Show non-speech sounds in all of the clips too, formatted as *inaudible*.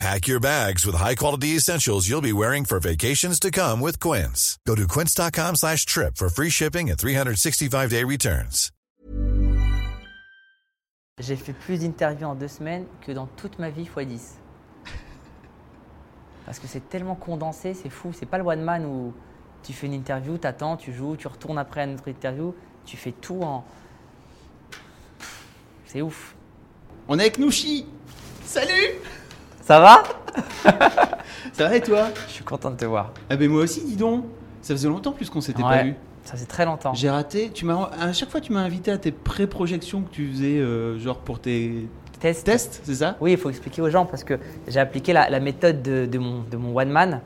Pack your bags with high-quality essentials you'll be wearing for vacations to come with Quince. Go to quince.com slash trip for free shipping and 365-day returns. J'ai fait plus d'interviews en deux semaines que dans toute ma vie x 10. Parce que c'est tellement condensé, c'est fou. C'est pas le one man où tu fais une interview, t'attends, tu joues, tu retournes après à une autre interview. Tu fais tout en. C'est ouf. On est avec Nouchi Salut Ça va Ça va et toi Je suis content de te voir. Ah ben moi aussi, dis donc Ça faisait longtemps plus qu'on s'était pas Ouais, vu. Ça fait très longtemps. J'ai raté, tu m'as, à chaque fois tu m'as invité à tes pré-projections que tu faisais, euh, genre pour tes Test. tests, c'est ça? Oui, il faut expliquer aux gens parce que j'ai appliqué la, la méthode de, de mon, de mon one man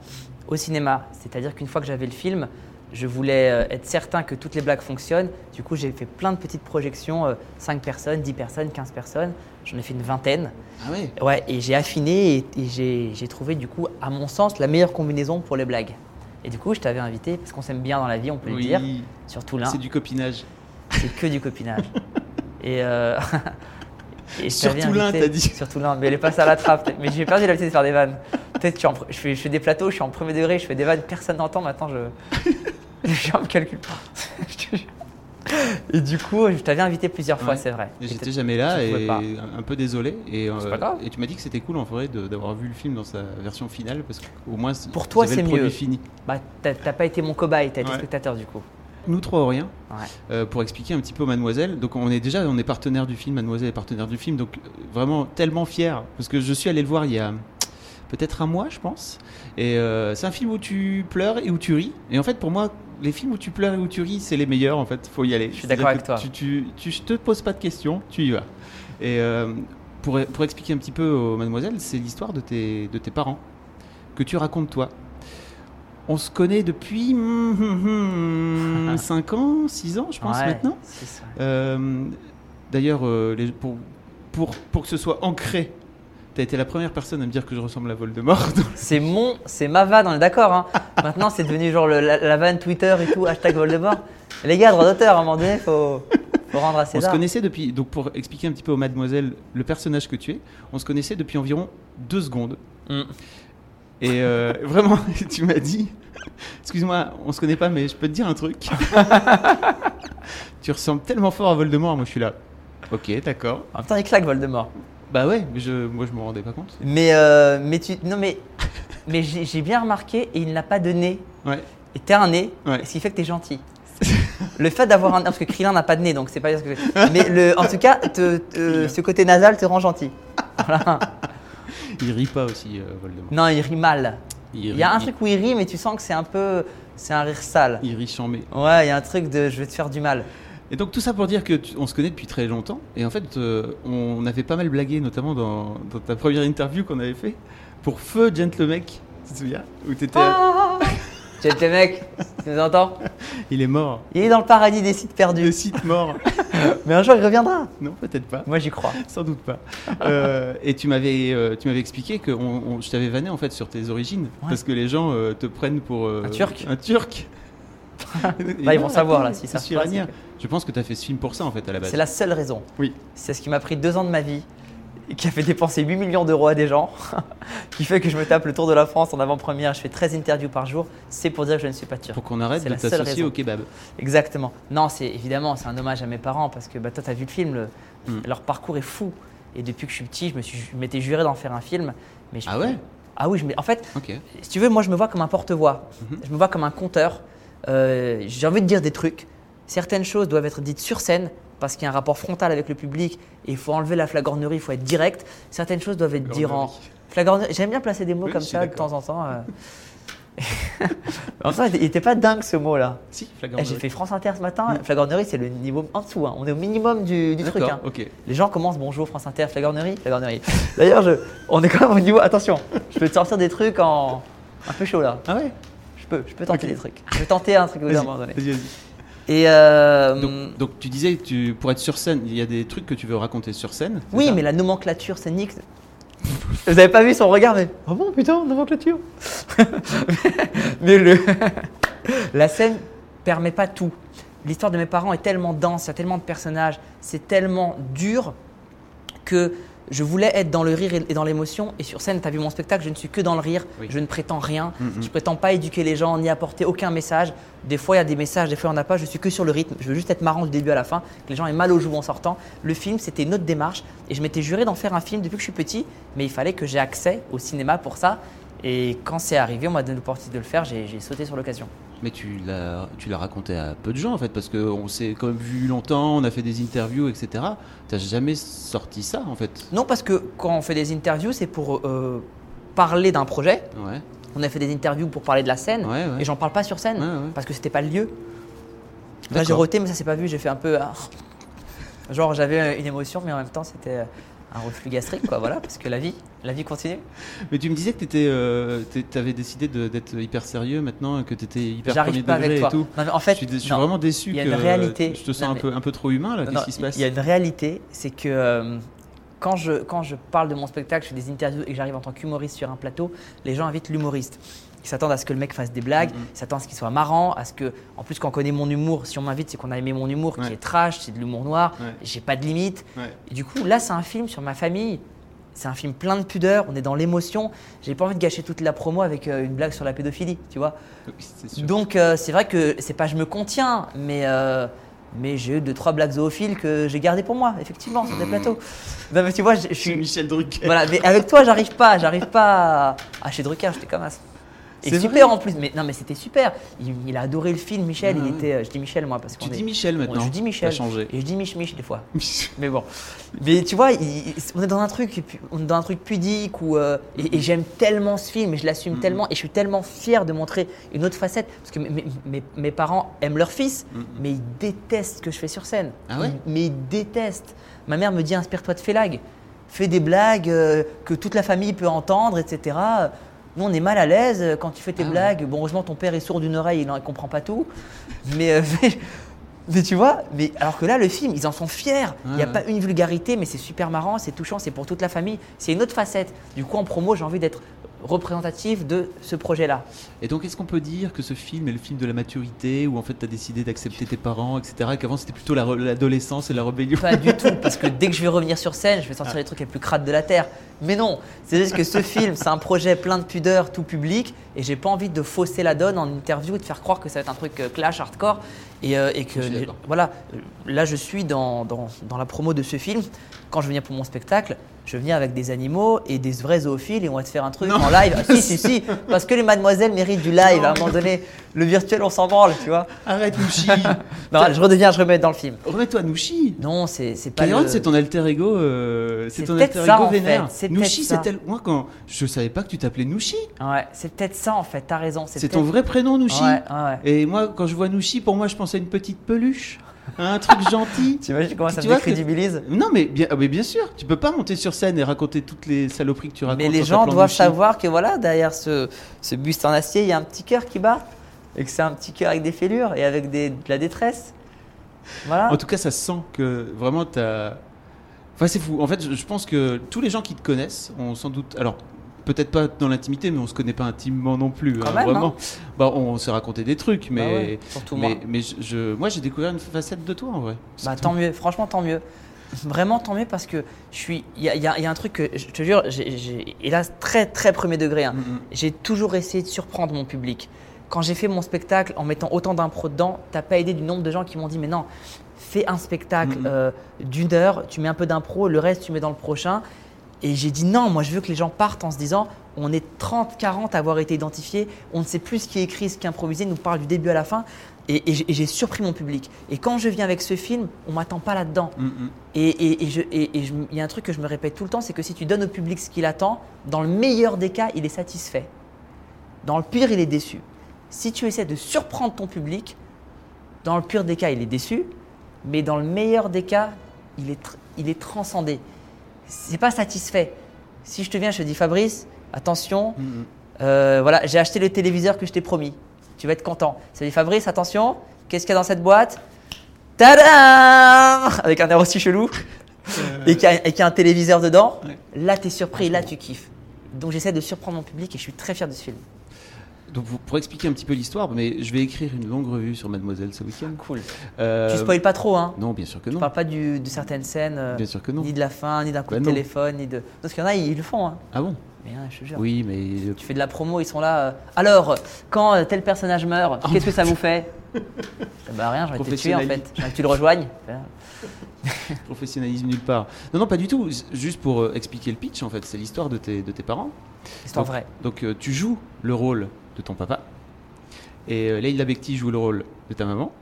au cinéma. C'est-à-dire qu'une fois que j'avais le film, je voulais euh, être certain que toutes les blagues fonctionnent. Du coup, j'ai fait plein de petites projections, euh, 5 personnes, 10 personnes, 15 personnes. J'en ai fait une vingtaine. Ah ouais Ouais, et j'ai affiné et, et j'ai trouvé du coup, à mon sens, la meilleure combinaison pour les blagues. Et du coup, je t'avais invité parce qu'on s'aime bien dans la vie, on peut le Oui, dire. Surtout là, c'est du copinage. c'est que du copinage. *laughs* et, euh, *laughs* et Surtout l'un, t'as dit. Surtout l'un, mais elle est passée à la trappe. Mais j'ai perdu l'habitude de faire des vannes. Peut-être que je, fais, je fais des plateaux, je suis en premier degré, je fais des vannes, personne n'entend. Maintenant, je *laughs* je me calcule pas. *laughs* Et du coup, je t'avais invité plusieurs fois, Ouais. c'est vrai. J'étais jamais là et pas. un peu désolé. Et, euh, C'est pas grave. et tu m'as dit que c'était cool en vrai de- d'avoir vu le film dans sa version finale parce qu'au moins Pour toi, c'est mieux. fini. Bah, t'as pas été mon cobaye, t'as été Ouais. spectateur du coup. Nous trois Auriens, Ouais. euh, pour expliquer un petit peu Mademoiselle. Donc on est déjà on est partenaire du film, Mademoiselle est partenaire du film, donc euh, vraiment tellement fier parce que je suis allé le voir il y a peut-être un mois, je pense. Et euh, c'est un film où tu pleures et où tu ris. Et en fait, pour moi, les films où tu pleures et où tu ris, c'est les meilleurs. En fait, faut y aller. Je suis d'accord avec toi. Tu, tu, tu je te poses pas de questions, tu y vas. Et euh, pour, pour expliquer un petit peu aux Mademoiselles, c'est l'histoire de tes, de tes parents que tu racontes toi. On se connaît depuis *laughs* 5 ans, 6 ans, je pense Ouais, maintenant. Euh, D'ailleurs, euh, pour, pour, pour que ce soit ancré, tu as été la première personne à me dire que je ressemble à Voldemort. C'est mon, c'est ma vanne, on est d'accord. Hein. *laughs* Maintenant, c'est devenu genre le- la, la vanne Twitter et tout, hashtag Voldemort. Les gars, droit d'auteur, à un moment donné, faut, faut rendre à on se César. connaissait depuis, donc pour expliquer un petit peu aux mademoiselles le personnage que tu es, on se connaissait depuis environ deux secondes. Mm. Et euh, *laughs* vraiment, *laughs* tu m'as dit, excuse-moi, on se connaît pas, mais je peux te dire un truc. tu ressembles tellement fort à Voldemort, moi je suis là. Ok, d'accord. En même temps, il claque Voldemort. Bah ouais, mais je, moi je me rendais pas compte. Mais, euh, mais tu, non mais, *laughs* mais j'ai bien remarqué, et il n'a pas de nez. Ouais. Et t'as un nez, Ouais. ce qui fait que t'es gentil. *laughs* Le fait d'avoir un nez, parce que Krillin n'a pas de nez, donc c'est pas ce que je- Mais le, en tout cas, te- te- ce côté nasal te rend gentil. Voilà. *laughs* Il rit pas aussi, euh, Voldemort. Non, il rit mal. Il, Il y a un truc où il rit, mais tu sens que c'est un peu, c'est un rire sale. Il rit chambé. Ouais, il y a un truc de, je vais te faire du mal. Et donc tout ça pour dire que tu- on se connaît depuis très longtemps. Et en fait, euh, on avait pas mal blagué, notamment dans, dans ta première interview qu'on avait fait pour Feu Gentlemec. Tu te souviens Où t'étais. Ah Jet le mec, tu nous entends? Il est mort. Il est dans le paradis des sites Le perdus. site mort. *laughs* Mais un jour, il reviendra. non, peut-être pas. Moi, j'y crois. Sans doute pas. Euh, et tu m'avais, euh, tu m'avais expliqué que on- on- je t'avais vanné en fait sur tes origines Ouais. parce que les gens te prennent pour Un Turc Un Turc. Là, Bah, ils vont savoir, là, si ça c'est que- Je pense que tu as fait ce film pour ça en fait à la base. C'est la seule raison. Oui. C'est ce qui m'a pris deux ans de ma vie, qui a fait dépenser 8 millions d'euros à des gens, *laughs* qui fait que je me tape le tour de la France en avant-première, je fais 13 interviews par jour. C'est pour dire que je ne suis pas turc. Pour qu'on arrête C'est de la seule t'associer au kebab. Exactement. Non, c'est évidemment, c'est un hommage à mes parents parce que bah, toi, tu as vu le film, le- Mm. leur parcours est fou. Et depuis que je suis petit, je me suis, je m'étais juré d'en faire un film. Mais je- Ah ouais? Ah oui, je en fait, Ok. si tu veux, moi je me vois comme un porte-voix. Mhm. Je me vois comme un conteur. Euh, J'ai envie de dire des trucs. Certaines choses doivent être dites sur scène parce qu'il y a un rapport frontal avec le public et il faut enlever la flagornerie, il faut être direct. Certaines choses doivent être dites en. Flagornerie. J'aime bien placer des mots Oui, comme ça de temps en temps. euh. *laughs* en fait, il était pas dingue ce mot-là. Si, Eh, flagornerie. J'ai fait France Inter ce matin. Flagornerie, c'est le niveau en dessous. hein. On est au minimum du, du truc. Hein. Les gens commencent bonjour France Inter, flagornerie, flagornerie. D'ailleurs, on est quand même au niveau. Attention, je peux te sortir des trucs en un peu chaud là. Ah ouais? Je peux, je peux tenter des trucs. Je vais tenter un truc Vas-y, moment donné. vas-y, vas-y. Et euh, Donc, donc tu disais, que tu, pour être sur scène, il y a des trucs que tu veux raconter sur scène oui, mais la nomenclature scénique. *laughs* Vous avez pas vu son regard, mais. Oh bon, putain, nomenclature *laughs* Mais le. *laughs* la scène permet pas tout. L'histoire de mes parents est tellement dense, il y a tellement de personnages, c'est tellement dur que je voulais être dans le rire et dans l'émotion. Et sur scène, tu as vu mon spectacle, je ne suis que dans le rire, Oui. je ne prétends rien, Mhm. je prétends pas éduquer les gens, ni apporter aucun message. Des fois, il y a des messages, des fois, il n'y en a pas, je suis que sur le rythme. Je veux juste être marrant du début à la fin, que les gens aient mal aux joues en sortant. Le film, c'était une autre démarche. Et je m'étais juré d'en faire un film depuis que je suis petit, mais il fallait que j'ai accès au cinéma pour ça. Et quand c'est arrivé, on m'a donné l'opportunité de le faire, j'ai sauté sur l'occasion. Mais tu l'as, tu l'as raconté à peu de gens en fait, parce qu'on s'est quand même vu longtemps, on a fait des interviews, etc. T'as jamais sorti ça en fait? Non, parce que quand on fait des interviews, c'est pour euh, parler d'un projet. Ouais, On a fait des interviews pour parler de la scène. ouais, ouais. Et j'en parle pas sur scène parce que c'était pas le lieu. Là, j'ai roté, mais ça s'est pas vu. J'ai fait un peu. ah. Genre, j'avais une émotion, mais en même temps, c'était un reflux gastrique, quoi. voilà, parce que la vie, la vie continue. Mais tu me disais que tu avais décidé d'être hyper sérieux maintenant, que tu étais hyper J'arrive premier pas degré avec toi. et tout. Non, mais en fait, je suis, dé- je suis non. vraiment déçu Il y a que une réalité. je te sens Non, un, peu, un peu trop humain là. Qu'est-ce qui se passe Il y a une réalité, c'est que euh, quand, je, quand je parle de mon spectacle, je fais des interviews et que j'arrive en tant qu'humoriste sur un plateau, les gens invitent l'humoriste. Ils s'attendent à ce que le mec fasse des blagues, ils s'attendent à ce qu'il soit marrant, à ce que, en plus, quand on connaît mon humour, si on m'invite, c'est qu'on a aimé mon humour, Ouais. qui est trash, c'est de l'humour noir, Ouais. j'ai pas de limite. Ouais. Et du coup, là, c'est un film sur ma famille. C'est un film plein de pudeur, on est dans l'émotion. J'ai pas envie de gâcher toute la promo avec euh, une blague sur la pédophilie, tu vois. Oui. Donc euh, c'est vrai que c'est pas je me contiens, mais, euh, mais j'ai eu deux trois blagues zoophiles que j'ai gardées pour moi, effectivement, sur des plateaux. Non mais tu vois, je, suis. Michel Drucker. Voilà, mais avec toi, j'arrive pas, j'arrive pas à. Ah, chez Drucker, j'étais comme ça. Et C'est super en plus, mais non mais c'était super. Il, il a adoré le film, Michel. Ah il ouais. était, euh, je dis Michel moi parce qu'on Tu est- dis Michel on- maintenant. Je dis Michel. Changé. Et je dis Mich Mich des fois. *laughs* Mais bon. Mais tu vois, il- on est dans un truc, on est dans un truc pudique où, euh, et, et j'aime tellement ce film et je l'assume Mhm. tellement et je suis tellement fier de montrer une autre facette parce que mes, mes- mes- mes parents aiment leur fils, Mhm. mais ils détestent ce que je fais sur scène. Ah ouais Ils- Mais ils détestent. Ma mère me dit inspire-toi de Félag, fais des blagues euh, que toute la famille peut entendre, etc. Nous, on est mal à l'aise euh, quand tu fais tes Ah ouais. blagues. Bon, heureusement, ton père est sourd d'une oreille, il ne comprend pas tout. Mais, euh, *laughs* mais, mais tu vois, mais alors que là, le film, ils en sont fiers. Il n'y a Ouais, pas une vulgarité, mais c'est super marrant, c'est touchant, c'est pour toute la famille. C'est une autre facette. Du coup, en promo, j'ai envie d'être représentatif de ce projet-là. Et donc, est-ce qu'on peut dire que ce film est le film de la maturité, où en fait tu as décidé d'accepter tes parents, etc. Et qu'avant c'était plutôt la l'adolescence et la rébellion Pas du tout, parce que *laughs* dès que je vais revenir sur scène, je vais sortir les trucs les plus crades de la Terre. Mais non, c'est juste que ce film, c'est un projet plein de pudeur, tout public, et j'ai pas envie de fausser la donne en interview et de faire croire que ça va être un truc euh, clash, hardcore, et, euh, et que les- voilà, là je suis dans, dans, dans la promo de ce film. Quand je viens pour mon spectacle, je viens avec des animaux et des vrais zoophiles et on va te faire un truc Non. en live. Ah, si, si, si, *laughs* parce que les mademoiselles méritent du live. À un moment donné, le virtuel, on s'en branle, tu vois. Arrête Nouchi *laughs* Non, je redeviens, je remets dans le film. Remets-toi Nouchi Non, c'est c'est pas. Le- c'est ton alter ego, euh, c'est ton alter ça, ego en fait, vénère. c'est Nouchi, c'est tel... moi quand je savais pas que tu t'appelais Nouchi. Ouais, c'est peut-être ça en fait, t'as raison. C'est ton vrai prénom Nouchi. Ouais, ouais. Et moi quand je vois Nouchi, pour moi je pense à une petite peluche, à un truc gentil. T'imagines *laughs* comment ça Tu que- décrédibilise Non mais bien, ah, mais bien sûr, tu peux pas monter sur scène et raconter toutes les saloperies que tu racontes. Mais les en gens doivent savoir que voilà, derrière ce, ce buste en acier, il y a un petit cœur qui bat. Et que c'est un petit cœur avec des fêlures et avec des, de la détresse. Voilà. En tout cas, ça se sent que vraiment t'as. Enfin, c'est fou. En fait, je je pense que tous les gens qui te connaissent ont sans doute. Alors, peut-être pas dans l'intimité, mais on se connaît pas intimement non plus. Quand hein, même, vraiment. Bah, on s'est raconté des trucs, mais. Bah ouais, surtout moi. mais, mais je, je- moi, j'ai découvert une facette de toi en vrai. Bah, tant mieux, franchement tant mieux. Vraiment tant mieux parce que je suis. Il y a, il y a- il y a un truc que je te jure, j'ai- là très très premier degré, hein, Mm, j'ai toujours essayé de surprendre mon public. Quand j'ai fait mon spectacle en mettant autant d'impro dedans, t'as pas aidé du nombre de gens qui m'ont dit mais non, fais un spectacle euh, d'une heure, tu mets un peu d'impro, le reste tu mets dans le prochain. Et j'ai dit non, moi je veux que les gens partent en se disant on est 30, 40 à avoir été identifiés, on ne sait plus ce qui est écrit, ce qui est improvisé, nous parle du début à la fin. Et, et j'ai- surpris mon public. Et quand je viens avec ce film, on m'attend pas là-dedans. Mm, mm. Et, il y a un truc que je me répète tout le temps, c'est que si tu donnes au public ce qu'il attend, dans le meilleur des cas, il est satisfait. Dans le pire, il est déçu. Si tu essaies de surprendre ton public, dans le pire des cas, il est déçu, mais dans le meilleur des cas, il est, il est transcendé. C'est pas satisfait. Si je te viens, je te dis Fabrice, attention, Mm, mm. euh, voilà, j'ai acheté le téléviseur que je t'ai promis. Tu vas être content. Ça dit Fabrice, attention, Qu'est-ce qu'il y a dans cette boîte? Tadam Avec un air aussi chelou. Et qu'il y, a- et qu'il y a un téléviseur dedans. Ouais. Là, tu es surpris, là, tu kiffes. Donc, j'essaie de surprendre mon public et je suis très fier de ce film. Donc pour, pour expliquer un petit peu l'histoire, mais je vais écrire une longue revue sur Mademoiselle ce week-end. Cool. Euh, Tu spoil pas trop, hein Non, bien sûr que non. parle pas du- de certaines scènes, euh, Bien sûr que non. ni de la fin, ni d'un coup Bah de non. téléphone, ni de. Parce qu'il y en a, ils le font, hein. Ah bon? Mais hein, je te jure. Oui, mais Tu fais de la promo, ils sont là. euh, Alors, quand euh, tel personnage meurt, Oh qu'est-ce que ça vous fait? *laughs* Bah rien, j'aurais été tué en fait. Professionnalisme. J'aurais que tu le rejoignes. *laughs* *laughs* professionnalisme nulle part. Non, non, pas du tout. Juste pour euh, expliquer le pitch, en fait, c'est l'histoire de tes, de tes parents. C'est en Donc- vrai. Donc euh, tu joues le rôle de ton papa et euh, Leïla Bekti joue le rôle de ta maman.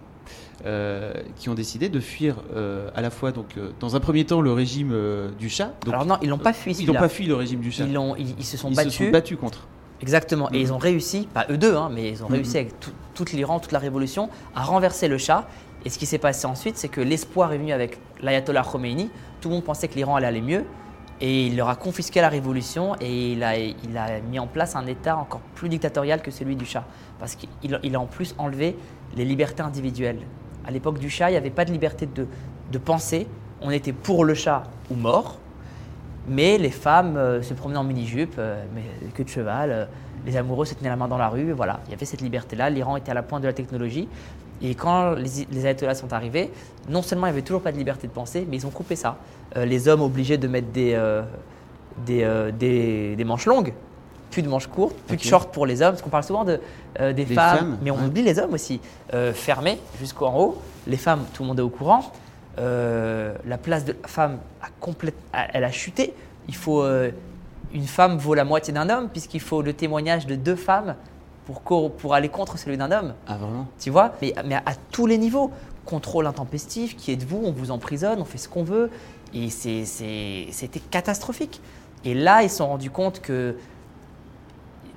euh, qui ont décidé de fuir euh, à la fois donc euh, dans un premier temps le régime du chat. Donc, Alors non, ils l'ont pas fui. ils n'ont pas fui le régime du chat. Ils, l'ont- ils, ils se sont Ils battus. se sont battus contre. Exactement. Et ils ont réussi, pas eux deux, hein, mais ils ont Mhm. réussi avec tout, toute l'Iran, toute la révolution, à renverser le Shah. Et ce qui s'est passé ensuite, c'est que l'espoir est venu avec l'ayatollah Khomeini. Tout le monde pensait que l'Iran allait aller mieux. Et il leur a confisqué la révolution et il a, mis en place un État encore plus dictatorial que celui du Shah. Parce qu'il il a en plus enlevé les libertés individuelles. À l'époque du Shah, il n'y avait pas de liberté de, penser. On était pour le Shah ou mort. Mais les femmes euh, se promenaient en mini-jupe, euh, mais queue de cheval, euh, les amoureux se tenaient la main dans la rue, voilà. Il y avait cette liberté-là, l'Iran était à la pointe de la technologie. Et quand les, les ayatollahs sont arrivés, non seulement il n'y avait toujours pas de liberté de penser, mais ils ont coupé ça. Euh, les hommes obligés de mettre des, euh, des, euh, des, des manches longues, plus de manches courtes, plus de shorts pour les hommes, parce qu'on parle souvent de, des, femmes, femmes, mais on ouais. oublie les hommes aussi. Fermés jusqu'en haut, les femmes, tout le monde est au courant. La place de la femme a complète, a- elle a chuté. Il faut une femme vaut la moitié d'un homme puisqu'il faut le témoignage de deux femmes pour, aller contre celui d'un homme. Ah vraiment? Tu vois? Mais, mais à, à tous les niveaux. Contrôle intempestif, qui êtes-vous? On vous emprisonne, on fait ce qu'on veut. Et c'était catastrophique. Et là, ils se sont rendus compte que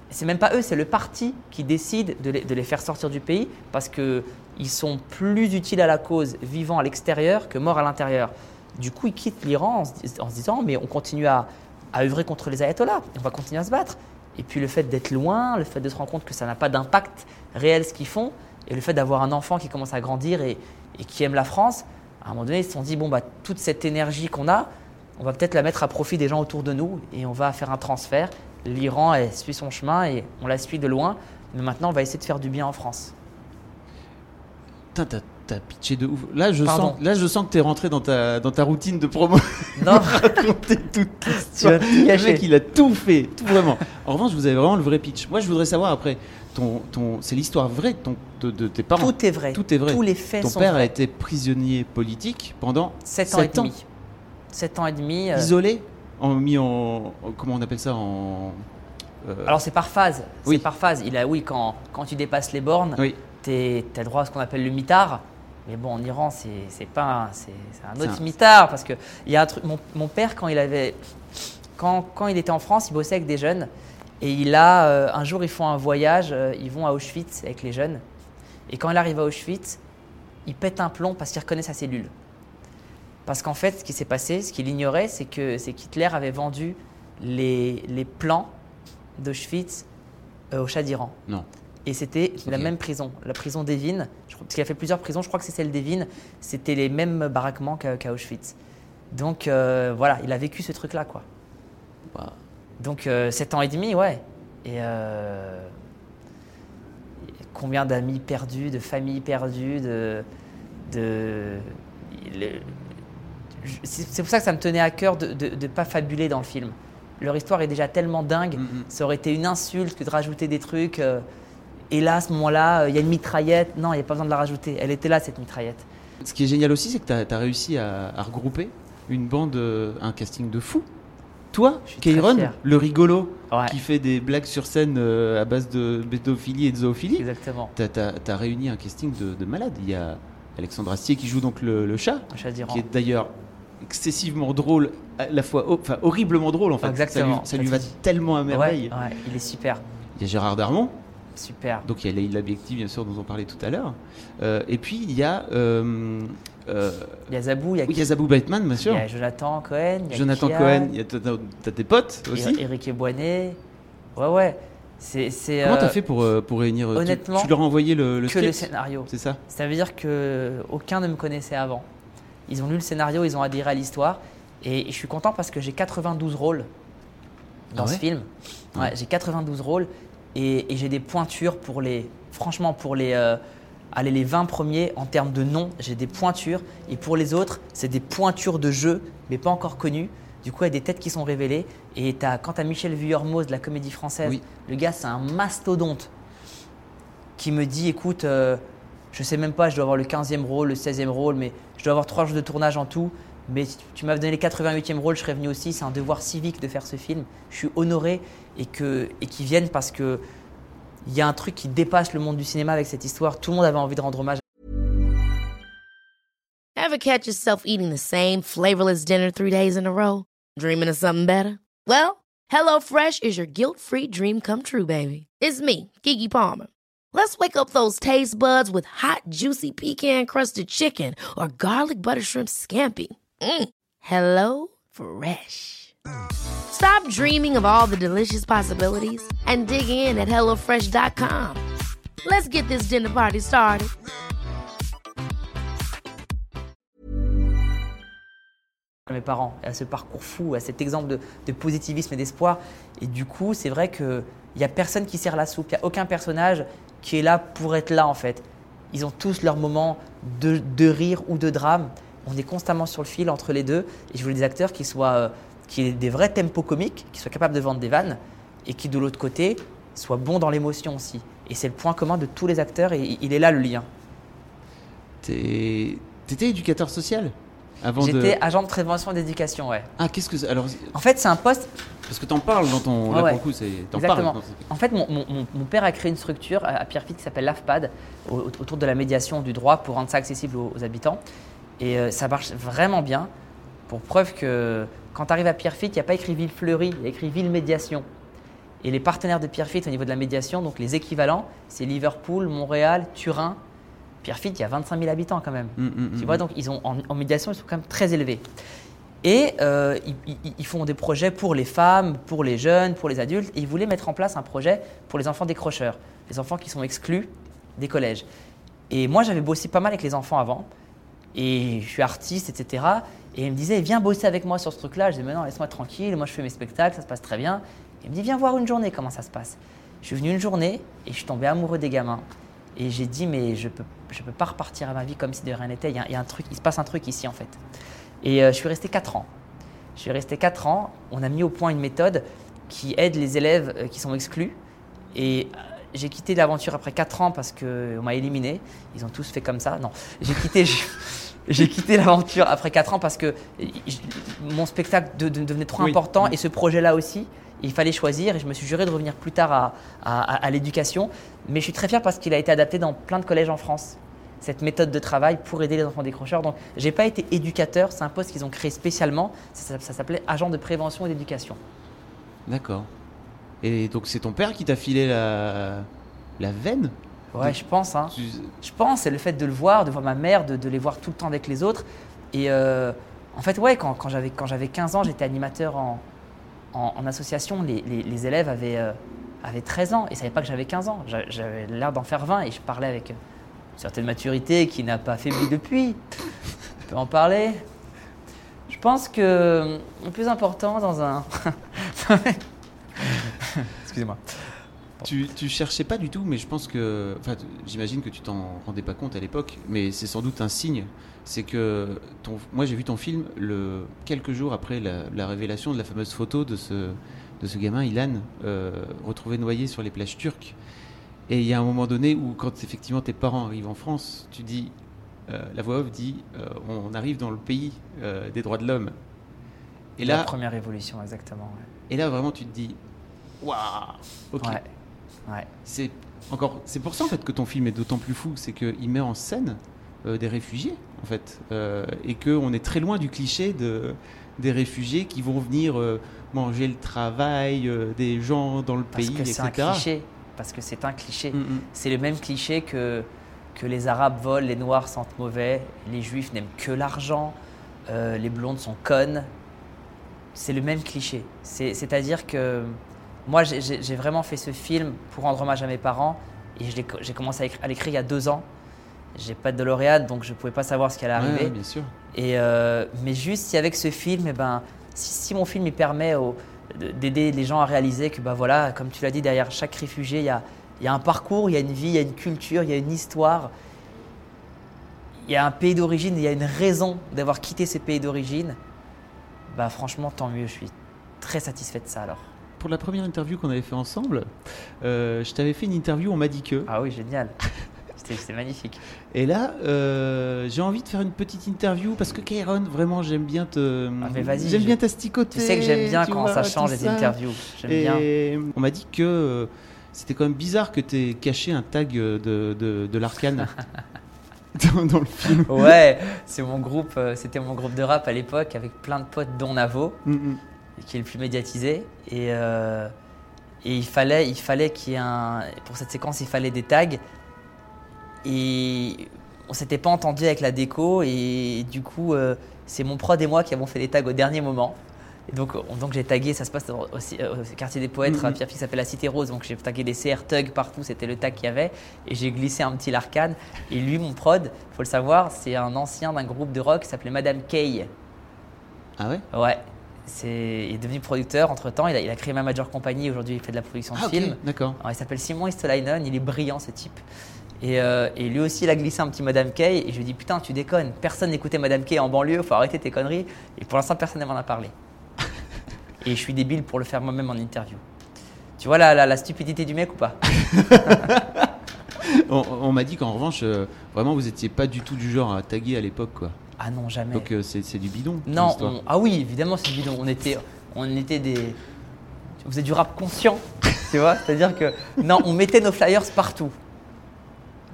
c'est même pas eux, c'est le parti qui décide de les, de les faire sortir du pays parce que ils sont plus utiles à la cause vivant à l'extérieur que morts à l'intérieur. Du coup, ils quittent l'Iran en, se dis- en se disant mais on continue à, à œuvrer contre les ayatollahs, on va continuer à se battre. Et puis le fait d'être loin, le fait de se rendre compte que ça n'a pas d'impact réel ce qu'ils font, et le fait d'avoir un enfant qui commence à grandir et, qui aime la France, à un moment donné, ils se sont dit bon bah toute cette énergie qu'on a, on va peut-être la mettre à profit des gens autour de nous et on va faire un transfert. L'Iran elle suit son chemin et on la suit de loin, mais maintenant on va essayer de faire du bien en France. Putain, t'as- pitché de ouf. Là, je Pardon. sens, là, je sens que t'es rentré dans ta, dans ta routine de promo. Non, *laughs* raconter toute l'histoire. *laughs* Le mec, il a tout fait, tout vraiment. En revanche, vous avez vraiment le vrai pitch. Moi, je voudrais savoir après, ton, ton, c'est l'histoire vraie de, ton- de, de tes parents. Tout est vrai. Tout est vrai. Tous les faits Ton sont père a été prisonnier politique pendant 7 ans et demi. 7 ans et demi. euh, isolé, en, mis en, en- comment on appelle ça en. euh, Alors c'est par phase. Oui. C'est par phase. Il a oui quand, quand tu dépasses les bornes, oui, tu as droit à ce qu'on appelle le mitard. Mais bon, en Iran, c'est pas c'est un autre mitard parce que il y a un truc. Mon, mon père, quand il avait, quand, quand il était en France, il bossait avec des jeunes et il a euh, un jour ils font un voyage, euh, ils vont à Auschwitz avec les jeunes et quand il arrive à Auschwitz, il pète un plomb parce qu'il reconnaît sa cellule. Parce qu'en fait, ce qui s'est passé, ce qu'il ignorait, c'est que c'est qu'Hitler avait vendu les, les plans d'Auschwitz euh, au Shah d'Iran. non. Et c'était la même prison, la prison d'Evin. Parce qu'il a fait plusieurs prisons, je crois que c'est celle d'Evin. C'était les mêmes baraquements qu'à Auschwitz. Donc euh, voilà, il a vécu ce truc-là, quoi. Donc euh, 7 ans et demi, ouais. Et euh, combien d'amis perdus, de familles perdues, de. c'est pour ça que ça me tenait à cœur de ne pas fabuler dans le film. Leur histoire est déjà tellement dingue, Mm, mm. ça aurait été une insulte que de rajouter des trucs. Et là, à ce moment-là, euh, il y a une mitraillette. Non, il n'y a pas besoin de la rajouter. Elle était là, cette mitraillette. Ce qui est génial aussi, c'est que tu as, réussi à, à regrouper une bande, euh, un casting de fou. Toi, Kairon, le rigolo, Ouais, qui fait des blagues sur scène euh, à base de pédophilie et de zoophilie, exactement. tu as, réuni un casting de, de malades. Il y a Alexandre Astier qui joue donc le, le chat, Le d'Iran. qui est d'ailleurs excessivement drôle, à la fois, enfin horriblement drôle en fait. Exactement. Ça lui, ça lui Ça va tellement à merveille. Ouais, ouais, il est super. Il y a Gérard Darmon, Super. donc il y a Leïla Biekti bien sûr dont on parlait tout à l'heure. Euh, et puis il y a, euh, euh, Il y a Zabou, il y a, oui, il y a Zabou Bateman bien il sûr. y a Jonathan Cohen. il y a Jonathan Kia, Cohen, il y a t'as- tes potes aussi. Eric Eboinet. Ouais, ouais. C'est, c'est, Comment euh, t'as fait pour, euh, pour réunir euh, tu- honnêtement, tu, leur as envoyé le, le que le script scénario. C'est ça Ça veut dire que aucun ne me connaissait avant. Ils ont lu le scénario, ils ont adhéré à l'histoire. Et je suis content parce que j'ai 92 rôles dans Ah ouais? ce film. Ouais, Ouais. J'ai 92 rôles et, et j'ai des pointures pour les. Franchement, pour les. euh, allez, les 20 premiers en termes de noms, j'ai des pointures. Et pour les autres, c'est des pointures de jeux, mais pas encore connues. Du coup, il y a des têtes qui sont révélées. Et t'as- quand tu as Michel Vuillermoz de la comédie française, Oui. le gars, c'est un mastodonte qui me dit écoute, euh, je sais même pas, je dois avoir le 15e rôle, le 16e rôle, mais je dois avoir trois jours de tournage en tout. Mais si tu m'as donné le 88e rôle, je serais venu aussi. C'est un devoir civique de faire ce film. Je suis honoré et que et qu'ils viennent parce que y a un truc qui dépasse le monde du cinéma avec cette histoire. Tout le monde avait envie de rendre hommage Ever catch yourself eating the same flavorless dinner three days in a row? Dreaming of something better? Well, HelloFresh is your guilt-free dream come true, baby. It's me, Kiki Palmer. Let's wake up those taste buds with hot, juicy pecan-crusted chicken or garlic butter shrimp scampi. Mm. Hello Fresh. Stop dreaming of all the delicious possibilities and dig in at HelloFresh.com. Let's get this dinner party started. à mes parents, à ce parcours fou, à cet exemple de, positivisme et d'espoir. Et du coup, c'est vrai qu'il n'y a personne qui sert la soupe, il n'y a aucun personnage qui est là pour être là en fait. Ils ont tous leurs moments de, de rire ou de drame. On est constamment sur le fil entre les deux. Et je voulais des acteurs qui soient euh, qui aient des vrais tempos comiques, qui soient capables de vendre des vannes et qui de l'autre côté soient bons dans l'émotion aussi. Et c'est le point commun de tous les acteurs et il est là le lien. T'étais éducateur social avant de. J'étais agent de prévention d'éducation, ouais. Ah, qu'est-ce que Alors, En fait, c'est un poste parce que t'en parles dans ton. Là, ouais. pour le coup, c'est. T'en Exactement. parles. En fait, mon, mon- mon- mon père a créé une structure à Pierrefitte qui s'appelle l'AFPAD, au- autour de la médiation du droit pour rendre ça accessible aux, aux habitants. Et euh, ça marche vraiment bien, pour preuve que quand tu arrives à Pierrefitte, il n'y a pas écrit ville fleurie, il y a écrit ville médiation. Et les partenaires de Pierrefitte au niveau de la médiation, donc les équivalents, c'est Liverpool, Montréal, Turin. Pierrefitte, il y a 25 000 habitants quand même. Hum, hum, Tu hum, vois, donc ils ont, en, en médiation, ils sont quand même très élevés. Et euh, ils, ils- ils font des projets pour les femmes, pour les jeunes, pour les adultes. Et ils voulaient mettre en place un projet pour les enfants décrocheurs, les enfants qui sont exclus des collèges. Et moi, j'avais bossé pas mal avec les enfants avant. Et je suis artiste, etc. Et il me disait, viens bosser avec moi sur ce truc-là. Je disais, mais non, laisse-moi tranquille. Moi, je fais mes spectacles, ça se passe très bien. Il me dit, viens voir une journée, comment ça se passe. Je suis venu une journée et je suis tombé amoureux des gamins. Et j'ai dit, mais je peux, je peux pas repartir à ma vie comme si de rien n'était. Il y a un truc, il se passe un truc ici, en fait. Et euh, je suis resté 4 ans. Je suis resté 4 ans. On a mis au point une méthode qui aide les élèves euh, qui sont exclus. Et euh, j'ai quitté l'aventure après 4 ans parce qu'on m'a éliminé. Ils ont tous fait comme ça. Non, j'ai quitté, *laughs* j'ai- quitté l'aventure après 4 ans parce que mon spectacle de- de- devenait trop Oui. important et ce projet-là aussi. Il fallait choisir et je me suis juré de revenir plus tard à, à- à- à l'éducation. Mais je suis très fier parce qu'il a été adapté dans plein de collèges en France cette méthode de travail pour aider les enfants décrocheurs. Donc, j'ai pas été éducateur, c'est un poste qu'ils ont créé spécialement. Ça, ça- ça s'appelait agent de prévention et d'éducation. D'accord. Et donc, c'est ton père qui t'a filé la. la veine? Ouais, je pense. Hein. Tu- Je pense, c'est le fait de le voir, de voir ma mère, de, de les voir tout le temps avec les autres. Et euh, en fait, ouais, quand, quand j'avais, quand j'avais 15 ans, j'étais animateur en, en, en association. Les, les- les élèves avaient, euh, avaient 13 ans et ne savaient pas que j'avais 15 ans. J'a- J'avais l'air d'en faire 20 et je parlais avec euh, une certaine maturité qui n'a pas faibli depuis. On peut en parler. Je pense que le plus important dans un. *laughs* Excusez-moi. Tu, tu cherchais pas du tout, mais je pense que. Enfin, j'imagine que tu t'en rendais pas compte à l'époque, mais c'est sans doute un signe. C'est que. Ton, moi, j'ai vu ton film le, quelques jours après la, la révélation de la fameuse photo de ce, de ce gamin, Ilan, euh, retrouvé noyé sur les plages turques. Et il y a un moment donné où, quand effectivement tes parents arrivent en France, tu dis. euh, la voix off dit euh, on arrive dans le pays euh, des droits de l'homme. Et la là, première évolution, exactement. et là, vraiment, tu te dis waouh Ok. Ouais. Ouais. C'est encore, c'est pour ça en fait que ton film est d'autant plus fou, c'est qu'il met en scène euh, des réfugiés en fait, euh, et que on est très loin du cliché de des réfugiés qui vont venir euh, manger le travail des gens dans le Parce pays, que c'est etc. un cliché. Parce que c'est un cliché. Mm, mm. C'est le même cliché que, que les Arabes volent, les Noirs sentent mauvais, les Juifs n'aiment que l'argent, les blondes sont connes. C'est le même cliché. C'est- C'est-à-dire que moi, j'ai- vraiment fait ce film pour rendre hommage à mes parents. Et j'ai commencé à écri- à l'écrire il y a deux ans. J'ai pas de DeLorean, donc je pouvais pas savoir ce qui allait arriver. ouais, bien sûr. Et euh, mais juste si avec ce film, eh ben, si, si mon film il permet d'aider les gens à réaliser que bah voilà, comme tu l'as dit, derrière chaque réfugié, il y a, il y a un parcours, il y a une vie, il y a une culture, il y a une histoire, il y a un pays d'origine, il y a une raison d'avoir quitté ces pays d'origine. Bah franchement, tant mieux. Je suis très satisfait de ça alors. Pour la première interview qu'on avait fait ensemble, euh, je t'avais fait une interview, on m'a dit que. Ah oui, génial. *laughs* C'était magnifique. Et là, euh, j'ai envie de faire une petite interview parce que Kairon, vraiment, j'aime bien te. Ah, mais vas-y, J'aime je- bien t'asticoter. Tu sais que j'aime bien quand vois, ça change les interviews. J'aime bien. On m'a dit que euh, c'était quand même bizarre que tu aies caché un tag de, de, de l'Arcane *laughs* dans, le film. Ouais, c'est mon groupe, c'était mon groupe de rap à l'époque avec plein de potes dont Navo. Mm, mm. Qui est le plus médiatisé. Et, euh, et il fallait, il fallait qu'il y ait un. Pour cette séquence, il fallait des tags. Et on s'était pas entendu avec la déco. Et du coup, euh, c'est mon prod et moi qui avons fait les tags au dernier moment. Et donc, on- donc j'ai tagué, ça se passe au, au- au quartier des poètes, Mhm. à Pierre qui s'appelle la Cité Rose. Donc j'ai tagué des CR Tug partout, c'était le tag qu'il y avait. Et j'ai glissé un petit Larcane. Et lui, mon prod, faut le savoir, c'est un ancien d'un groupe de rock qui s'appelait Madame Kay. Ah ouais? Ouais. C'est, il est devenu producteur entre temps. Il a, il a créé ma major compagnie. Aujourd'hui, il fait de la production de Ah, films. d'accord. Il s'appelle Simon Istolainen. Il est brillant, ce type. Et, euh, et lui aussi, il a glissé un petit Madame Kay. Et je lui ai dit Putain, tu déconnes. Personne n'écoutait Madame Kay en banlieue. Faut arrêter tes conneries. Et pour l'instant, personne ne m'en a parlé. *laughs* et je suis débile pour le faire moi-même en interview. Tu vois la, la, la stupidité du mec ou pas? *laughs* On, on m'a dit qu'en revanche, euh, vraiment, vous étiez pas du tout du genre à taguer à l'époque, quoi. Ah non, jamais. Donc euh, c'est c'est du bidon. Non, on- ah oui, évidemment, c'est bidon. On était, on était des. Vous êtes du rap conscient, tu vois C'est-à-dire que. Non, on mettait nos flyers partout.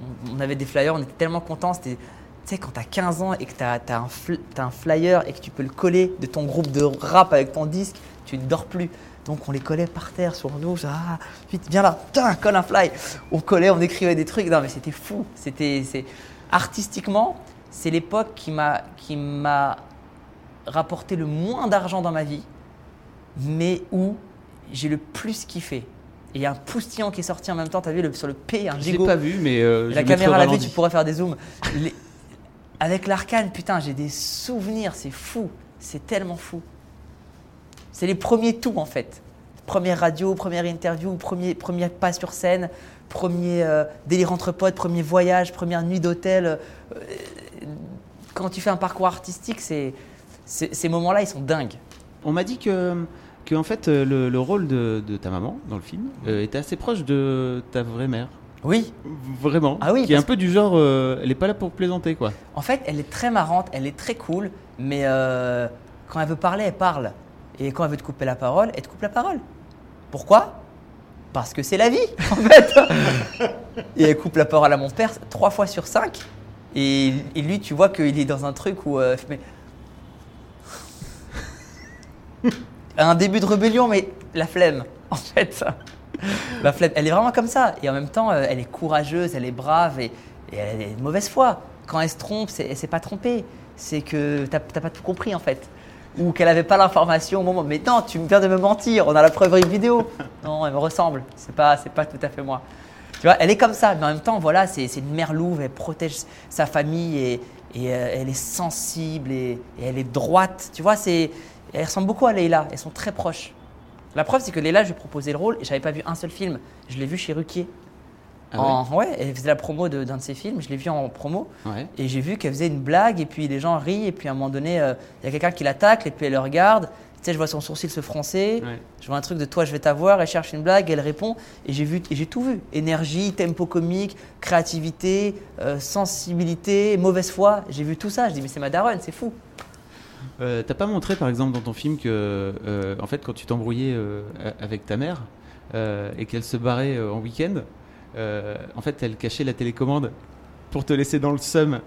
On, on avait des flyers, on était tellement contents. C'était. Tu sais, quand t'as 15 ans et que t'as as un, fl- t'as un flyer et que tu peux le coller de ton groupe de rap avec ton disque, tu ne dors plus. Donc on les collait par terre sur nous. Ah, vite, viens là, putain, colle un fly. On collait, on écrivait des trucs. Non, mais c'était fou. C'était. c'est- Artistiquement, c'est l'époque qui m'a qui m'a rapporté le moins d'argent dans ma vie, mais où j'ai le plus kiffé. Et il y a un poustillon qui est sorti en même temps, tu as vu le, sur le P, un Je l'ai gigot. pas vu, mais euh, je La caméra l'a vu, tu pourrais faire des zooms. Les- Avec l'arcane, putain, j'ai des souvenirs, c'est fou. C'est tellement fou. C'est les premiers tout en fait. Première radio, première interview, premier, premier pas sur scène, premier euh, délire entre potes, premier voyage, première nuit d'hôtel. euh, quand tu fais un parcours artistique, c'est, ces moments-là, ils sont dingues. On m'a dit que, que en fait, le, le rôle de, de ta maman dans le film euh, était assez proche de ta vraie mère. Oui, Vraiment. Ah oui, Qui est un peu du genre, euh, elle est pas là pour plaisanter, quoi. En fait, elle est très marrante, elle est très cool, mais euh, quand elle veut parler, elle parle. Et quand elle veut te couper la parole, elle te coupe la parole. Pourquoi? Parce que c'est la vie, en fait. *laughs* et elle coupe la parole à mon père trois fois sur cinq. Et, lui, tu vois qu'il est dans un truc où. euh, un début de rébellion, mais la flemme, *laughs* en fait. La flemme. Elle est vraiment comme ça. Et en même temps, euh, elle est courageuse, elle est brave et, elle est de mauvaise foi. Quand elle se trompe, c'est, elle s'est pas trompée. C'est que t'as, t'as pas tout compris, en fait. Ou qu'elle avait pas l'information au moment. Mais non, tu viens de me mentir. On a la preuve vidéo. Non, elle me ressemble. C'est pas, pas tout à fait moi. Tu vois, elle est comme ça, mais en même temps, voilà, c'est, une mère louve, elle protège sa famille et, et, euh, elle est sensible et, et elle est droite. Tu vois, c'est, elle ressemble beaucoup à Leïla, elles sont très proches. La preuve, c'est que Leïla, je lui ai proposé le rôle et j'avais pas vu un seul film. Je l'ai vu chez Ruquier. Ah En- ouais, elle faisait la promo d'un de ses films, je l'ai vu en promo. Ouais. Et j'ai vu qu'elle faisait une blague, et puis les gens rient, et puis à un moment donné, euh, il y a quelqu'un qui l'attaque, et puis elle le regarde. Tu sais, je vois son sourcil se froncer, Ouais. je vois un truc de toi, je vais t'avoir, elle cherche une blague, elle répond, et j'ai vu, et j'ai tout vu. Énergie, tempo comique, créativité, euh, sensibilité, mauvaise foi, j'ai vu tout ça. Je dis, mais c'est ma daronne, c'est fou. Euh, T'as pas montré par exemple dans ton film que, euh, en fait, quand tu t'embrouillais avec ta mère et qu'elle se barrait en week-end, en fait, elle cachait la télécommande pour te laisser dans le seum.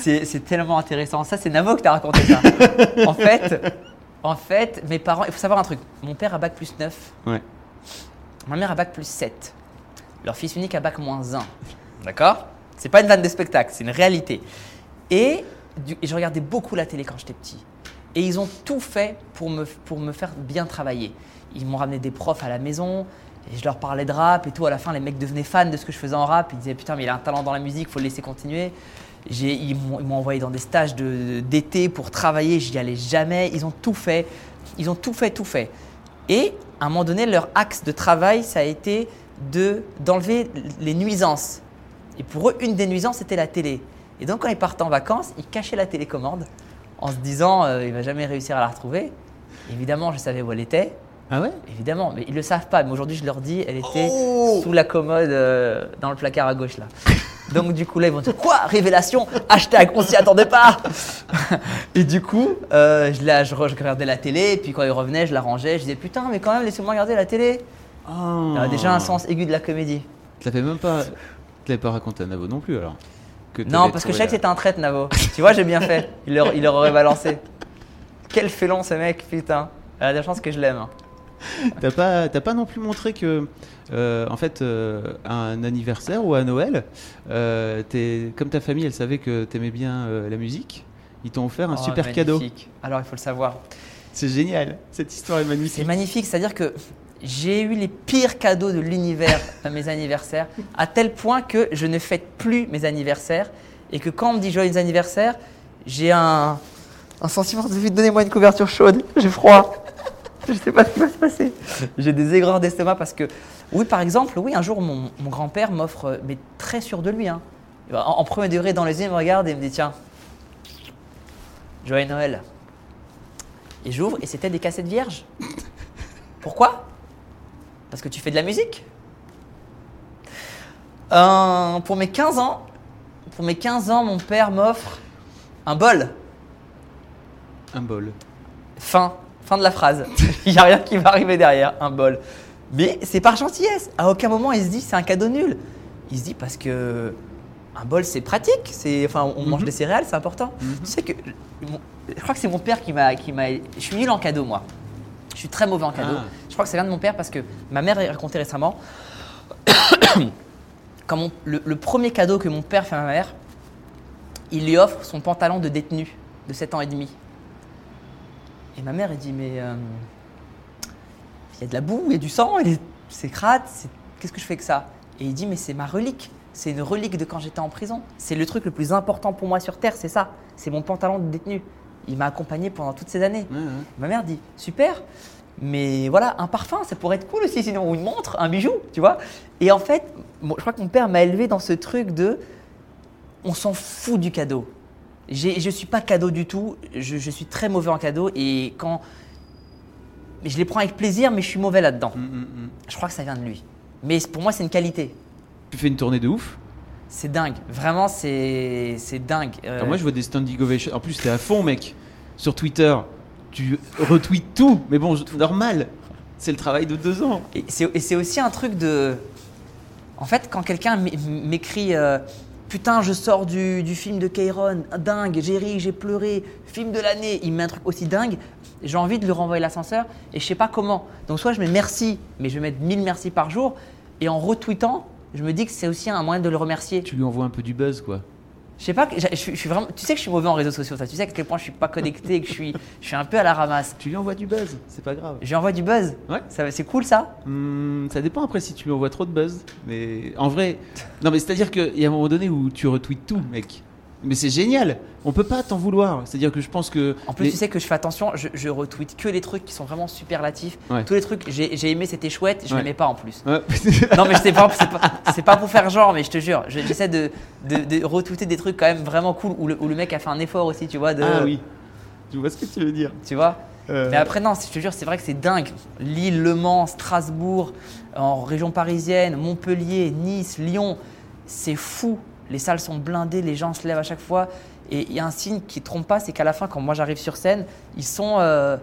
C'est tellement intéressant. Ça, c'est Navo qui t'a raconté ça. en fait, en fait, mes parents, il faut savoir un truc. Mon père a bac plus 9, Ouais. ma mère a bac plus 7. Leur fils unique a bac moins 1. D'accord? C'est pas une vanne de spectacle, c'est une réalité. Et, du- et je regardais beaucoup la télé quand j'étais petit. Et ils ont tout fait pour me, pour me faire bien travailler. Ils m'ont ramené des profs à la maison, et je leur parlais de rap et tout. À la fin, les mecs devenaient fans de ce que je faisais en rap. Ils disaient Putain, mais il a un talent dans la musique, faut le laisser continuer. Ils m'ont envoyé dans des stages d'été pour travailler, j'y allais jamais. Ils ont tout fait. Ils ont tout fait, tout fait. Et à un moment donné, leur axe de travail, ça a été de- d'enlever les nuisances. Et pour eux, une des nuisances, c'était la télé. Et donc, quand ils partaient en vacances, ils cachaient la télécommande en se disant euh, il va jamais réussir à la retrouver. Évidemment, je savais où elle était. Ah ouais? Évidemment, mais ils le savent pas. Mais aujourd'hui, je leur dis, elle était Oh sous la commode euh, dans le placard à gauche là. *laughs* Donc du coup là, ils vont dire quoi? Révélation Hashtag on s'y attendait pas. *laughs* et du coup, euh, je, la- je, re- je regardais la télé. Et puis quand ils revenaient, je la rangeais. Je disais putain, mais quand même, laissez-moi regarder la télé. Il y a déjà un sens aigu de la comédie. Tu l'avais même pas. Tu l'avais pas raconté à Navo non plus alors que Non, parce que je savais que c'était un traître, Navo. tu vois, j'ai bien fait. Il leur, il leur aurait balancé. Quel félon ce mec, putain. Elle a de la chance que je l'aime. *laughs* T'as pas, t'as pas non plus montré que, euh, en fait, euh, à un anniversaire ou à Noël, euh, t'es- comme ta famille, elle savait que t'aimais bien euh, la musique, ils t'ont offert un Oh, super cadeau. magnifique. Alors il faut le savoir. C'est génial, cette histoire est C'est magnifique. magnifique, c'est-à-dire que j'ai eu les pires cadeaux de l'univers *laughs* à mes anniversaires, à tel point que je ne fête plus mes anniversaires et que quand on me dit joyeux anniversaire, j'ai un, un sentiment de donnez-moi une couverture chaude, j'ai froid. Je sais pas ce qui va se passer. J'ai des aigreurs d'estomac parce que, oui, par exemple, oui, un jour, mon, mon grand-père m'offre, euh, mais très sûr de lui, hein. en, en premier degré dans les yeux, il me regarde et il me dit tiens, joyeux Noël. Et j'ouvre et c'était des cassettes vierges. Pourquoi? Parce que tu fais de la musique Euh, Pour mes 15 ans, pour mes 15 ans, mon père m'offre un bol. Un bol. Fin. Fin de la phrase. *laughs* Il n'y a rien qui va arriver derrière. Un bol. Mais c'est par gentillesse. À aucun moment il se dit c'est un cadeau nul. Il se dit parce que un bol c'est pratique. C'est enfin on mange Mhm. des céréales, c'est important. Mhm. Tu sais que mon- je crois que c'est mon père qui m'a qui m'a. Je suis nul en cadeau moi. Je suis très mauvais en cadeau. Ah. Je crois que ça vient de mon père parce que ma mère a raconté récemment *coughs* quand mon- le, le premier cadeau que mon père fait à ma mère, il lui offre son pantalon de détenu de 7 ans et demi. Et ma mère, elle dit Mais euh, il y a de la boue, il y a du sang, il est- c'est crade, c'est- qu'est-ce que je fais avec ça? Et il dit Mais c'est ma relique, c'est une relique de quand j'étais en prison. C'est le truc le plus important pour moi sur Terre, c'est ça. C'est mon pantalon de détenu. Il m'a accompagné pendant toutes ces années. Ma mère dit super, mais voilà, un parfum, ça pourrait être cool aussi, sinon, ou une montre, un bijou, tu vois. Et en fait, bon, je crois que mon père m'a élevé dans ce truc de on s'en fout du cadeau. Je ne suis pas cadeau du tout, je, je suis très mauvais en cadeau et quand. Je les prends avec plaisir, mais je suis mauvais là-dedans. Mm, mm, mm. Je crois que ça vient de lui. Mais pour moi, c'est une qualité. Tu fais une tournée de ouf. C'est dingue. Vraiment, c'est dingue. Euh, Alors moi, je vois des standing ovations. En plus, t'es à fond, mec. Sur Twitter, tu retweets tout. Mais bon, je- normal. C'est le travail de deux ans. Et c'est aussi un truc de. En fait, quand quelqu'un m'é- m'écrit euh, Putain, je sors du, du film de Kairon, dingue, j'ai ri, j'ai pleuré, film de l'année, il me met un truc aussi dingue, j'ai envie de lui renvoyer l'ascenseur et je sais pas comment. Donc, soit je mets merci, mais je vais mettre 1000 merci par jour, et en retweetant, je me dis que c'est aussi un moyen de le remercier. Tu lui envoies un peu du buzz, quoi. Je sais pas, que- je, suis- vraiment. Tu sais que je suis mauvais en réseaux sociaux, ça. Tu sais à quel point je suis pas connecté, que je suis, je suis un peu à la ramasse. Tu lui envoies du buzz, c'est pas grave. Je lui envoie du buzz. Ouais. Ça- C'est cool ça Hmm, ça dépend après si tu lui envoies trop de buzz. Mais en vrai, non, mais c'est à dire qu'il y a un moment donné où tu retweets tout, mec. Mais c'est génial. On peut pas t'en vouloir. C'est à dire que je pense que. En plus, les- tu sais que je fais attention, je, je retweet que les trucs qui sont vraiment superlatifs. Ouais. Tous les trucs, j'ai aimé, c'était chouette, je Ouais. l'aimais pas en plus. Ouais. *laughs* Non, mais c'est pas, c'est pas, c'est pas pour faire genre, mais je te jure, je- j'essaie de, de, de retweeter des trucs quand même vraiment cool où le, où le mec a fait un effort aussi, tu vois. De, ah oui. Je vois ce que tu veux dire. Tu vois Euh, Mais après, non, je te jure, c'est vrai que c'est dingue. Lille, Le Mans, Strasbourg, en région parisienne, Montpellier, Nice, Lyon, c'est fou. Les salles sont blindées, les gens se lèvent à chaque fois. Et il y a un signe qui ne trompe pas, c'est qu'à la fin, quand moi j'arrive sur scène, ils sont, euh,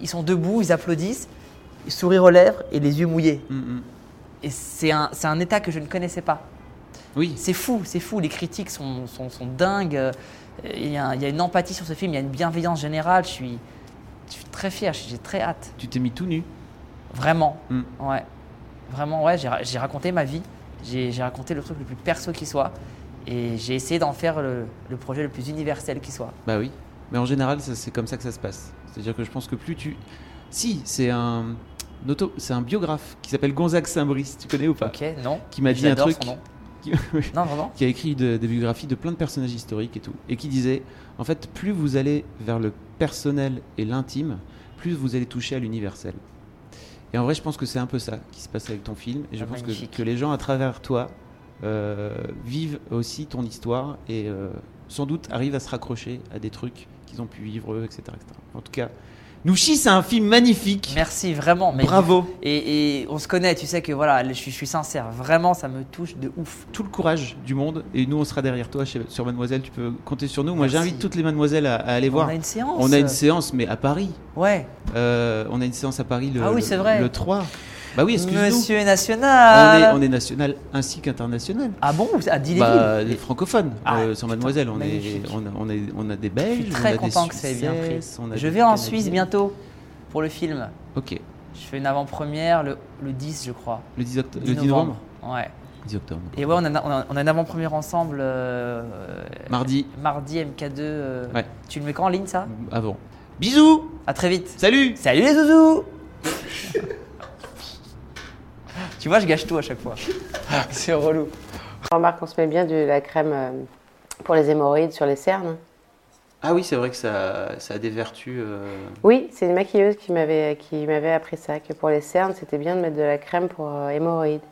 ils sont debout, ils applaudissent, ils sourire aux lèvres et les yeux mouillés. hmm, hmm. Et c'est un, un état que je ne connaissais pas. Oui. C'est fou, c'est fou. Les critiques sont, sont, sont dingues. Euh, Il y, a, il y a une empathie sur ce film, il y a une bienveillance générale. Je suis, je suis très fier, j'ai très hâte. Tu t'es mis tout nu? Vraiment. Mm. Ouais. Vraiment, ouais, j'ai raconté ma vie. J'ai raconté le truc le plus perso qui soit. Et j'ai essayé d'en faire le, le projet le plus universel qui soit. Bah oui. Mais en général, c'est comme ça que ça se passe. C'est-à-dire que je pense que plus tu. Si, c'est un. C'est un biographe qui s'appelle Gonzague Saint-Brice, tu connais ou pas? Ok, non. Qui m'a dit un truc. son nom. qui- *laughs* Non, vraiment. qui a écrit de- des biographies de plein de personnages historiques et tout, et qui disait, en fait, plus vous allez vers le personnel et l'intime, plus vous allez toucher à l'universel. Et en vrai, je pense que c'est un peu ça qui se passe avec ton film, et je Ah, pense que, que les gens à travers toi euh, vivent aussi ton histoire et euh, sans doute arrivent à se raccrocher à des trucs qu'ils ont pu vivre eux, etc., etc. En tout cas, Nouchi, c'est un film magnifique. Merci vraiment. mais- Bravo. Et, et on se connaît, tu sais que voilà, je suis, je suis sincère. Vraiment, ça me touche de ouf. Tout le courage du monde, et nous, on sera derrière toi chez- sur Mademoiselle. Tu peux compter sur nous. Moi, j'invite toutes les Mademoiselles à, à aller voir. On a une séance. On a une séance, mais à Paris. Ouais. Euh, on a une séance à Paris le, Ah oui, c'est vrai. le 3. Bah oui, excuse-nous. Monsieur On est, National. on est national ainsi qu'international. Ah bon Bah, les francophones Ah, euh, sur putain, Mademoiselle. On, est, on, a, on, est, on a des Belges. Je suis très on a content des que ça ait bien pris. Je vais en. Suisse bientôt pour le film. Ok. Je fais une avant-première le, le 10, je crois. Le 10, octo- 10 le 10 novembre Ouais. 10 octobre. Et ouais, on a, on a, on a une avant-première ensemble. euh, Mardi, mardi MK2. euh, Ouais. Tu le mets quand en ligne ça? Avant. Bisous À très vite. Salut Salut les zouzous *laughs* Tu vois, je gâche tout à chaque fois. C'est relou. Remarque, on se met bien de la crème euh, pour les hémorroïdes sur les cernes. Ah oui, c'est vrai que ça, ça a des vertus. euh, Oui, c'est une maquilleuse qui m'avait qui m'avait appris ça, que pour les cernes, c'était bien de mettre de la crème pour euh, hémorroïdes.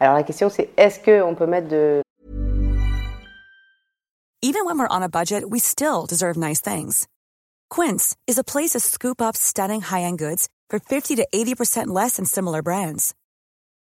Alors la question c'est est-ce qu'on peut mettre de Even when we're on a budget, we still deserve nice things. Quince is a place to scoop up stunning high-end goods for 50 to 80% less than similar brands.